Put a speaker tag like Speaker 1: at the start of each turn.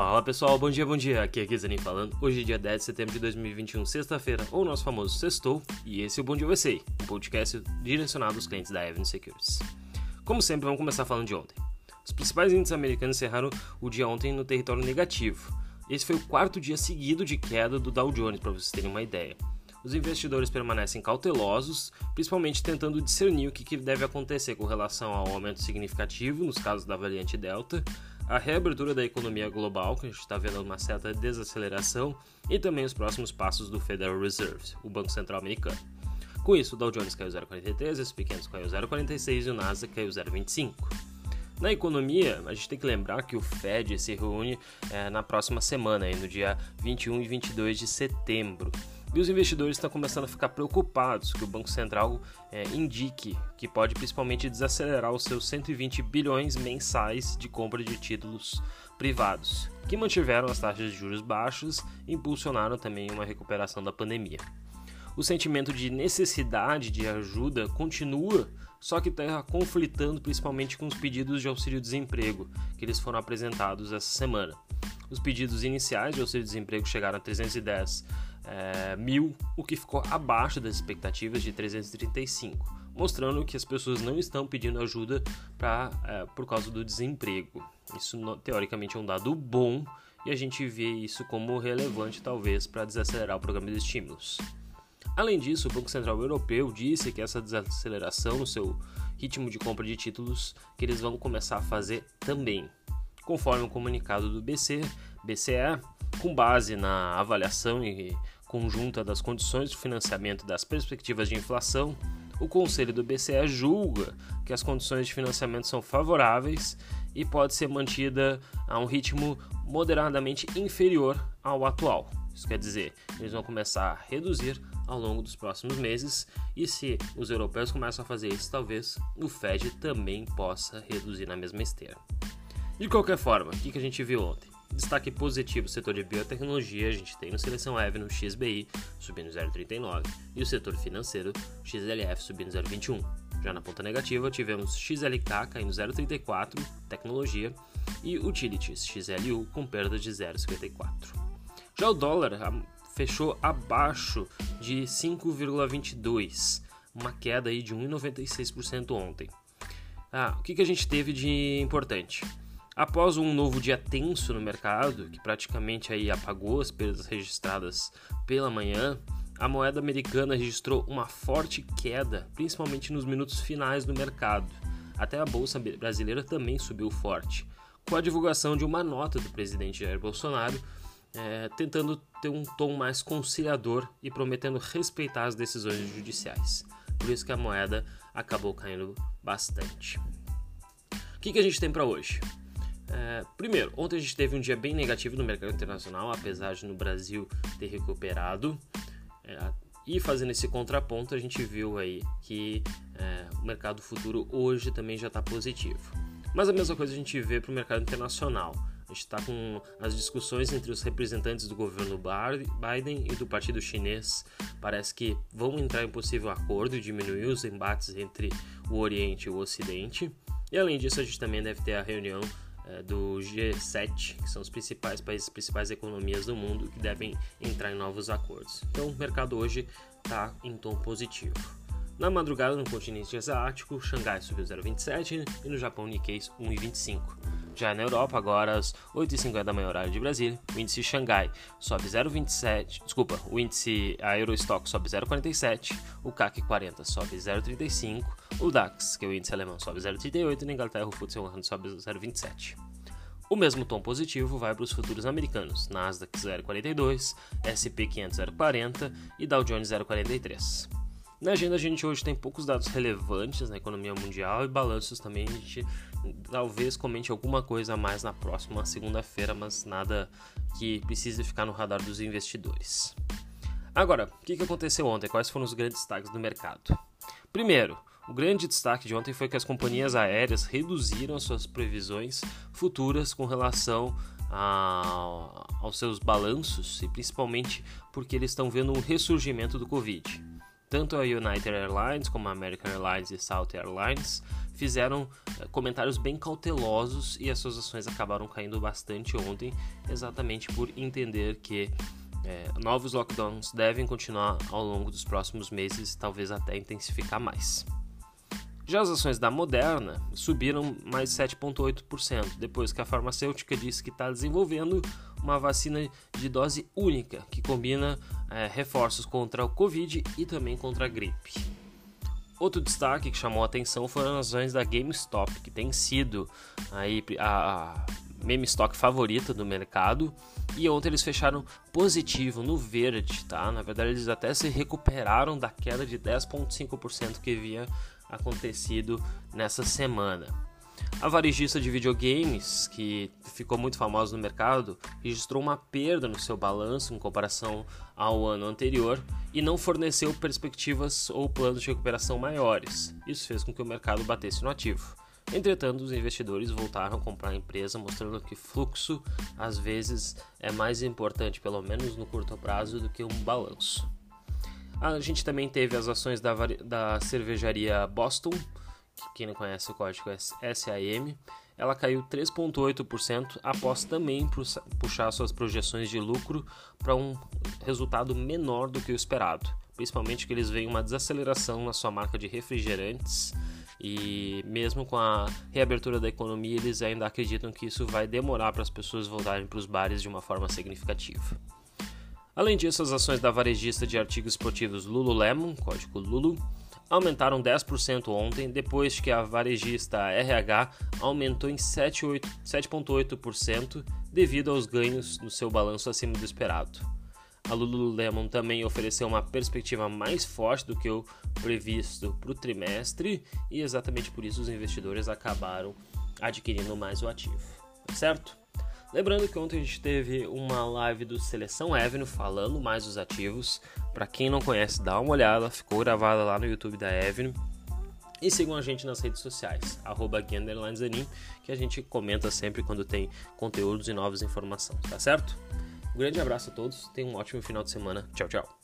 Speaker 1: Fala pessoal, bom dia, bom dia. Aqui é Kizanin falando. Hoje é dia 10 de setembro de 2021, sexta-feira, ou nosso famoso sextou, e esse é o Bom Dia USA, um podcast direcionado aos clientes da Avenue Securities. Como sempre, vamos começar falando de ontem. Os principais índices americanos encerraram o dia ontem no território negativo. Esse foi o quarto dia seguido de queda do Dow Jones, para vocês terem uma ideia. Os investidores permanecem cautelosos, principalmente tentando discernir o que deve acontecer com relação ao aumento significativo nos casos da variante Delta a reabertura da economia global, que a gente está vendo uma certa desaceleração, e também os próximos passos do Federal Reserve, o Banco Central Americano. Com isso, o Dow Jones caiu 0,43, os pequenos caiu 0,46 e o Nasdaq caiu 0,25. Na economia, a gente tem que lembrar que o Fed se reúne é, na próxima semana, aí, no dia 21 e 22 de setembro. E os investidores estão começando a ficar preocupados que o Banco Central é, indique que pode principalmente desacelerar os seus 120 bilhões mensais de compra de títulos privados, que mantiveram as taxas de juros baixas e impulsionaram também uma recuperação da pandemia. O sentimento de necessidade de ajuda continua, só que está conflitando principalmente com os pedidos de auxílio-desemprego que eles foram apresentados essa semana. Os pedidos iniciais de auxílio-desemprego chegaram a 310 é, mil, o que ficou abaixo das expectativas de 335, mostrando que as pessoas não estão pedindo ajuda pra, é, por causa do desemprego. Isso teoricamente é um dado bom e a gente vê isso como relevante talvez para desacelerar o programa de estímulos. Além disso, o Banco Central Europeu disse que essa desaceleração no seu ritmo de compra de títulos que eles vão começar a fazer também. Conforme o comunicado do BC, BCE, com base na avaliação e conjunta das condições de financiamento das perspectivas de inflação, o Conselho do BCE julga que as condições de financiamento são favoráveis e pode ser mantida a um ritmo moderadamente inferior ao atual. Isso quer dizer, eles vão começar a reduzir ao longo dos próximos meses e se os europeus começam a fazer isso, talvez o Fed também possa reduzir na mesma esteira. De qualquer forma, o que a gente viu ontem? Destaque positivo setor de biotecnologia, a gente tem no Seleção Eve no XBI subindo 0,39 e o setor financeiro XLF subindo 0,21. Já na ponta negativa, tivemos XLK caindo 0,34, tecnologia, e Utilities XLU com perda de 0,54. Já o dólar fechou abaixo de 5,22, uma queda aí de 1,96% ontem. Ah, o que, que a gente teve de importante? Após um novo dia tenso no mercado, que praticamente aí apagou as perdas registradas pela manhã, a moeda americana registrou uma forte queda, principalmente nos minutos finais do mercado. Até a bolsa brasileira também subiu forte, com a divulgação de uma nota do presidente Jair Bolsonaro, é, tentando ter um tom mais conciliador e prometendo respeitar as decisões judiciais. Por isso que a moeda acabou caindo bastante. O que, que a gente tem para hoje? É, primeiro, ontem a gente teve um dia bem negativo no mercado internacional, apesar de no Brasil ter recuperado. É, e fazendo esse contraponto, a gente viu aí que é, o mercado futuro hoje também já está positivo. Mas a mesma coisa a gente vê para o mercado internacional. A gente está com as discussões entre os representantes do governo Biden e do partido chinês. Parece que vão entrar em possível acordo e diminuir os embates entre o Oriente e o Ocidente. E além disso, a gente também deve ter a reunião é, do G7, que são os principais países, principais economias do mundo que devem entrar em novos acordos. Então o mercado hoje está em tom positivo. Na madrugada, no continente asiático, Xangai subiu 0,27 e no Japão, Nikkei 1,25. Já na Europa, agora às 8h50 da manhã, horário de Brasília, o índice Xangai sobe 0,27, desculpa, o índice a Eurostock sobe 0,47, o CAC 40 sobe 0,35, o DAX, que é o índice alemão, sobe 0,38 e na Inglaterra o FTSE 100 sobe 0,27. O mesmo tom positivo vai para os futuros americanos, Nasdaq 0,42, SP 500 0,40 e Dow Jones 0,43. Na agenda a gente hoje tem poucos dados relevantes na economia mundial e balanços também. A gente talvez comente alguma coisa a mais na próxima segunda-feira, mas nada que precise ficar no radar dos investidores. Agora, o que aconteceu ontem? Quais foram os grandes destaques do mercado? Primeiro, o grande destaque de ontem foi que as companhias aéreas reduziram suas previsões futuras com relação a, aos seus balanços e principalmente porque eles estão vendo um ressurgimento do Covid. Tanto a United Airlines como a American Airlines e South Airlines fizeram eh, comentários bem cautelosos e as suas ações acabaram caindo bastante ontem, exatamente por entender que é, novos lockdowns devem continuar ao longo dos próximos meses, talvez até intensificar mais. Já as ações da Moderna subiram mais 7,8%, depois que a farmacêutica disse que está desenvolvendo uma vacina de dose única, que combina é, reforços contra o Covid e também contra a gripe. Outro destaque que chamou a atenção foram as ações da GameStop, que tem sido aí a, meme stock favorita do mercado. E ontem eles fecharam positivo no verde, tá? Na verdade, eles até se recuperaram da queda de 10,5% que havia acontecido nessa semana. A varejista de videogames, que ficou muito famosa no mercado, registrou uma perda no seu balanço em comparação ao ano anterior e não forneceu perspectivas ou planos de recuperação maiores. Isso fez com que o mercado batesse no ativo. Entretanto, os investidores voltaram a comprar a empresa, mostrando que fluxo às vezes é mais importante, pelo menos no curto prazo, do que um balanço. A gente também teve as ações da, da cervejaria Boston, quem não conhece o código é SAM. Ela caiu 3,8% após também puxar suas projeções de lucro para um resultado menor do que o esperado. Principalmente que eles veem uma desaceleração na sua marca de refrigerantes e mesmo com a reabertura da economia, eles ainda acreditam que isso vai demorar para as pessoas voltarem para os bares de uma forma significativa. Além disso, as ações da varejista de artigos esportivos Lululemon, código Lulu, aumentaram 10% ontem, depois que a varejista RH aumentou em 7,8% devido aos ganhos no seu balanço acima do esperado. A Lululemon também ofereceu uma perspectiva mais forte do que o previsto para o trimestre e exatamente por isso os investidores acabaram adquirindo mais o ativo, certo? Lembrando que ontem a gente teve uma live do Seleção Avenue falando mais dos ativos. Para quem não conhece, dá uma olhada, ficou gravada lá no YouTube da Avenue. E sigam a gente nas redes sociais, arroba que a gente comenta sempre quando tem conteúdos e novas informações, tá certo? Um grande abraço a todos, tenham um ótimo final de semana. Tchau, tchau.